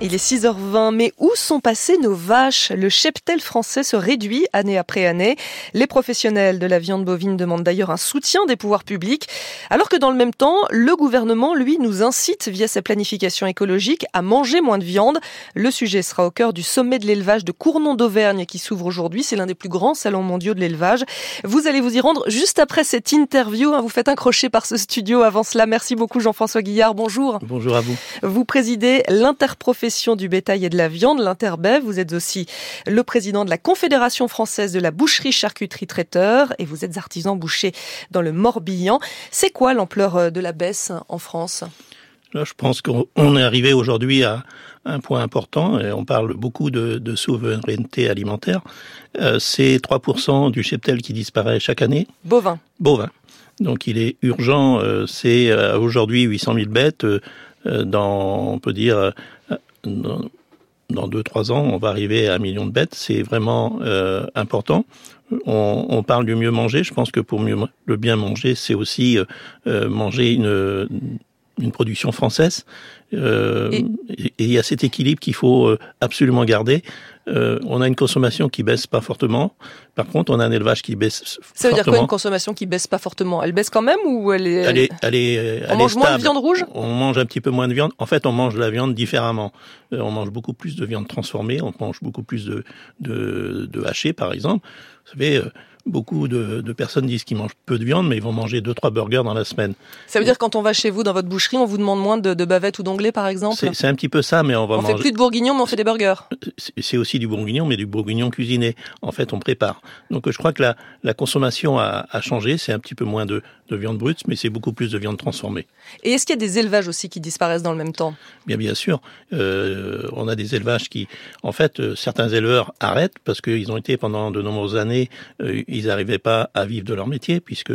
Il est 6h20, mais où sont passées nos vaches? Le cheptel français se réduit année après année. Les professionnels de la viande bovine demandent d'ailleurs un soutien des pouvoirs publics, alors que dans le même temps, le gouvernement, lui, nous incite via sa planification écologique à manger moins de viande. Le sujet sera au cœur du sommet de l'élevage de Cournon d'Auvergne qui s'ouvre aujourd'hui. C'est l'un des plus grands salons mondiaux de l'élevage. Vous allez vous y rendre juste après cette interview. Hein. Vous faites un crochet par ce studio. Avant cela, merci beaucoup Jean-François Guillard. Bonjour. Bonjour à vous. Vous présidez l'inter Profession du bétail et de la viande, l'Interbev. Vous êtes aussi le président de la Confédération française de la boucherie charcuterie traiteur et vous êtes artisan boucher dans le Morbihan. C'est quoi l'ampleur euh, de la baisse en France? Là, je pense qu'on est arrivé aujourd'hui à un point important, et on parle beaucoup de, souveraineté alimentaire. Euh, c'est 3% du cheptel qui disparaît chaque année. Bovin. Bovin. Donc il est urgent, euh, c'est aujourd'hui 800 000 bêtes, dans, on peut dire, euh, dans, dans deux trois ans, on va arriver à un million de bêtes. C'est vraiment euh, important. On, on, parle du mieux manger. Je pense que pour mieux le bien manger, c'est aussi euh, manger une une production française. Euh, et... il y a cet équilibre qu'il faut euh, absolument garder. Euh, on a une consommation qui baisse pas fortement. Par contre, on a un élevage qui baisse Ça veut fortement. dire quoi une consommation qui baisse pas fortement? Elle baisse quand même ou elle est Elle est, elle est On mange moins de viande rouge? On mange un petit peu moins de viande. En fait, on mange la viande différemment. Euh, on mange beaucoup plus de viande transformée. On mange beaucoup plus de de, de haché, par exemple. Vous savez euh, beaucoup de, de, personnes disent qu'ils mangent peu de viande, mais ils vont manger deux trois burgers dans la semaine. Ça veut dire quand on va chez vous dans votre boucherie, on vous demande moins de, de bavettes ou d'onglets, par exemple C'est un petit peu ça, mais on va on manger. fait plus de bourguignon, mais on fait des burgers. C'est aussi du bourguignon, mais du bourguignon cuisiné. En fait, on prépare. Donc, je crois que la, la consommation a, a changé. C'est un petit peu moins de, de viande brute, mais c'est beaucoup plus de viande transformée. Et est-ce qu'il y a des élevages aussi qui disparaissent dans le même temps? Bien, bien sûr. Euh, on a des élevages qui, en fait, euh, certains éleveurs arrêtent parce qu'ils ont été pendant de nombreuses années, euh, ils n'arrivaient pas à vivre de leur métier puisque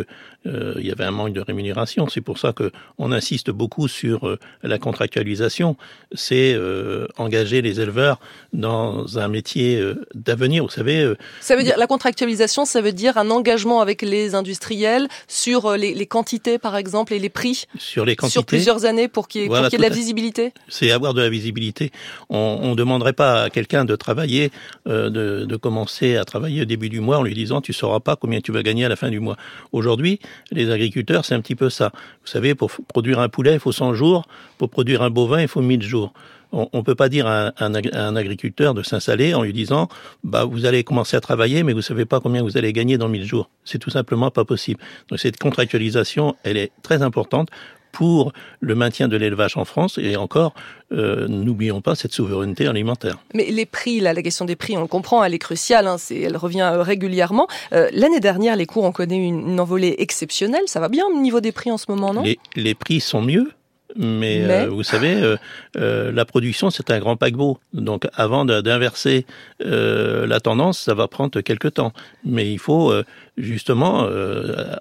euh, il y avait un manque de rémunération. C'est pour ça que on insiste beaucoup sur euh, la contractualisation. C'est euh, engager les éleveurs dans un métier d'avenir. Vous savez. ça veut dire la contractualisation, ça veut dire un engagement avec les industriels sur les, les quantités, par exemple, et les prix. Sur les quantités. Sur plusieurs années pour qu'il y ait, voilà, qu y ait de la visibilité. C'est avoir de la visibilité. On ne demanderait pas à quelqu'un de travailler, de, de commencer à travailler au début du mois en lui disant tu pas combien tu vas gagner à la fin du mois. Aujourd'hui, les agriculteurs, c'est un petit peu ça. Vous savez, pour produire un poulet, il faut 100 jours. Pour produire un bovin, il faut 1000 jours. On ne peut pas dire à un, agriculteur de s'installer en lui disant bah vous allez commencer à travailler mais vous savez pas combien vous allez gagner dans 1000 jours. C'est tout simplement pas possible. Donc cette contractualisation, elle est très importante pour le maintien de l'élevage en France et encore, euh, n'oublions pas cette souveraineté alimentaire. Mais les prix, là, la question des prix, on le comprend, elle est cruciale, hein, c'est, elle revient régulièrement. Euh, l'année dernière, les cours ont connu une, une, envolée exceptionnelle. Ça va bien au niveau des prix en ce moment, non? Les, les prix sont mieux. Mais, mais... Euh, vous savez, euh, euh, la production, c'est un grand paquebot. Donc, avant d'inverser euh, la tendance, ça va prendre quelques temps. Mais il faut euh, justement,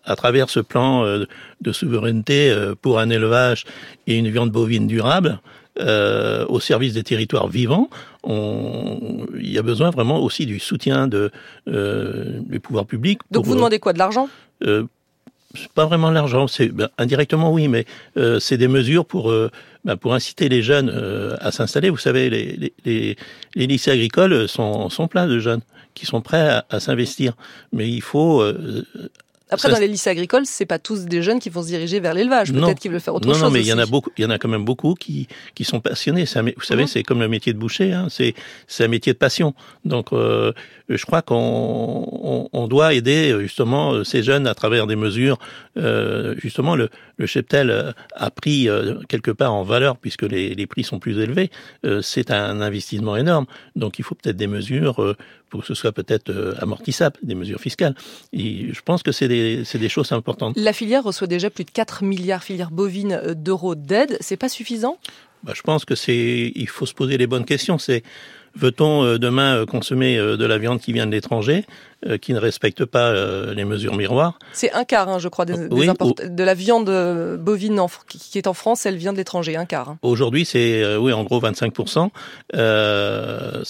à travers ce plan de souveraineté pour un élevage et une viande bovine durable, au service des territoires vivants, on, il y a besoin vraiment aussi du soutien de, des pouvoirs publics. Donc, vous demandez quoi? De l'argent? Pas vraiment l'argent, c'est ben, indirectement oui, mais euh, c'est des mesures pour euh, ben, pour inciter les jeunes euh, à s'installer. Vous savez, les, les, les, lycées agricoles sont, sont pleins de jeunes qui sont prêts à, à s'investir, mais il faut euh, après, dans les lycées agricoles, c'est pas tous des jeunes qui vont se diriger vers l'élevage. Peut-être qu'ils veulent faire autre non, chose. Non, mais il y en a beaucoup. Il y en a quand même beaucoup qui qui sont passionnés. Vous savez, mmh. c'est comme le métier de boucher. Hein, c'est c'est un métier de passion. Donc, euh, je crois qu'on on, on, doit aider justement ces jeunes à travers des mesures. Euh, justement, le, le cheptel a pris euh, quelque part en valeur puisque les, les prix sont plus élevés. Euh, c'est un investissement énorme. Donc, il faut peut-être des mesures euh, pour que ce soit peut-être amortissable, des mesures fiscales. Et je pense que c'est des, choses importantes. La filière reçoit déjà plus de 4 milliards filière bovine d'euros d'aide. C'est pas suffisant? Bah, Je pense que c'est, il faut se poser les bonnes questions. C'est, veut-on demain consommer de la viande qui vient de l'étranger, qui ne respecte pas les mesures miroirs? C'est un quart, hein, je crois, des, oui, des de la viande bovine en, qui est en France, elle vient de l'étranger, un quart. Hein. Aujourd'hui, c'est oui, en gros 25 euh,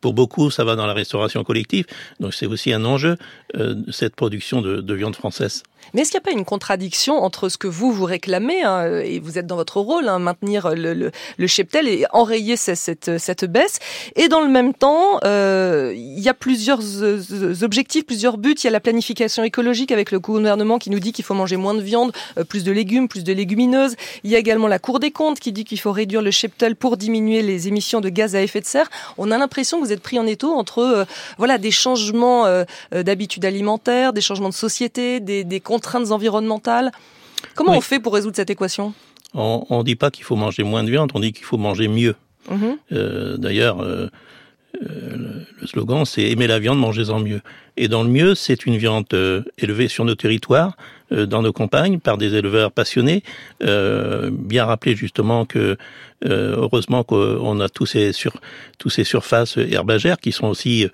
pour beaucoup, ça va dans la restauration collective, donc c'est aussi un enjeu. Cette production de, de viande française. Mais est-ce qu'il n'y a pas une contradiction entre ce que vous, vous réclamez, hein, et vous êtes dans votre rôle, hein, maintenir le, le, le, cheptel et enrayer cette, cette, cette, baisse, et dans le même temps, euh, il y a plusieurs euh, objectifs, plusieurs buts. Il y a la planification écologique avec le gouvernement qui nous dit qu'il faut manger moins de viande, euh, plus de légumes, plus de légumineuses. Il y a également la Cour des comptes qui dit qu'il faut réduire le cheptel pour diminuer les émissions de gaz à effet de serre. On a l'impression que vous êtes pris en étau entre euh, voilà des changements euh, d'habitudes alimentaires, des changements de société, des, des contraintes environnementales. Comment on fait pour résoudre cette équation? On ne dit pas qu'il faut manger moins de viande, on dit qu'il faut manger mieux. Mmh. Euh, D'ailleurs, euh, euh, le slogan, c'est aimer la viande, mangez-en mieux. Et dans le mieux, c'est une viande euh, élevée sur nos territoires, euh, dans nos campagnes, par des éleveurs passionnés. bien rappeler justement que heureusement qu'on a tous ces sur tous ces surfaces herbagères qui sont aussi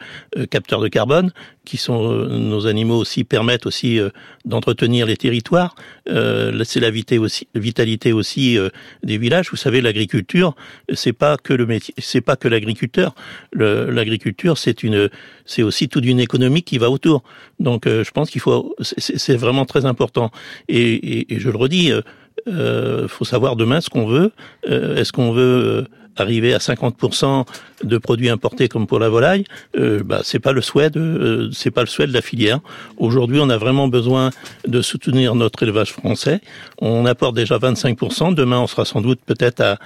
capteurs de carbone, qui sont nos animaux aussi permettent aussi d'entretenir les territoires. c'est la vitalité aussi, vitalité aussi des villages. Vous savez, l'agriculture, c'est pas que le métier, c'est pas que l'agriculteur. L'agriculture, c'est une, c'est aussi toute une économie qui va autour. Donc, euh, je pense qu'il faut, c'est vraiment très important. Et, et, et, je le redis, euh, euh faut savoir demain ce qu'on veut. Euh, est-ce qu'on veut arriver à 50% de produits importés comme pour la volaille, euh, bah, c'est pas le souhait de, euh, c'est pas le souhait de la filière. Aujourd'hui, on a vraiment besoin de soutenir notre élevage français. On apporte déjà 25%. Demain, on sera sans doute peut-être à,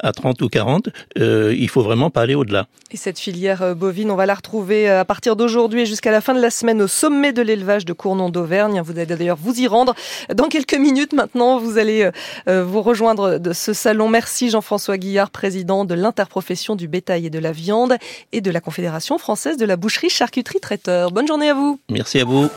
à 30 ou 40. Euh, il faut vraiment pas aller au-delà. Et cette filière euh, bovine, on va la retrouver euh, à partir d'aujourd'hui et jusqu'à la fin de la semaine au sommet de l'élevage de Cournon d'Auvergne. Vous allez d'ailleurs vous y rendre dans quelques minutes maintenant. Vous allez vous rejoindre de ce salon. Merci Jean-François Guillard, président de l'interprofession du bétail et de la viande et de la Confédération française de la boucherie charcuterie traiteur. Bonne journée à vous. Merci à vous.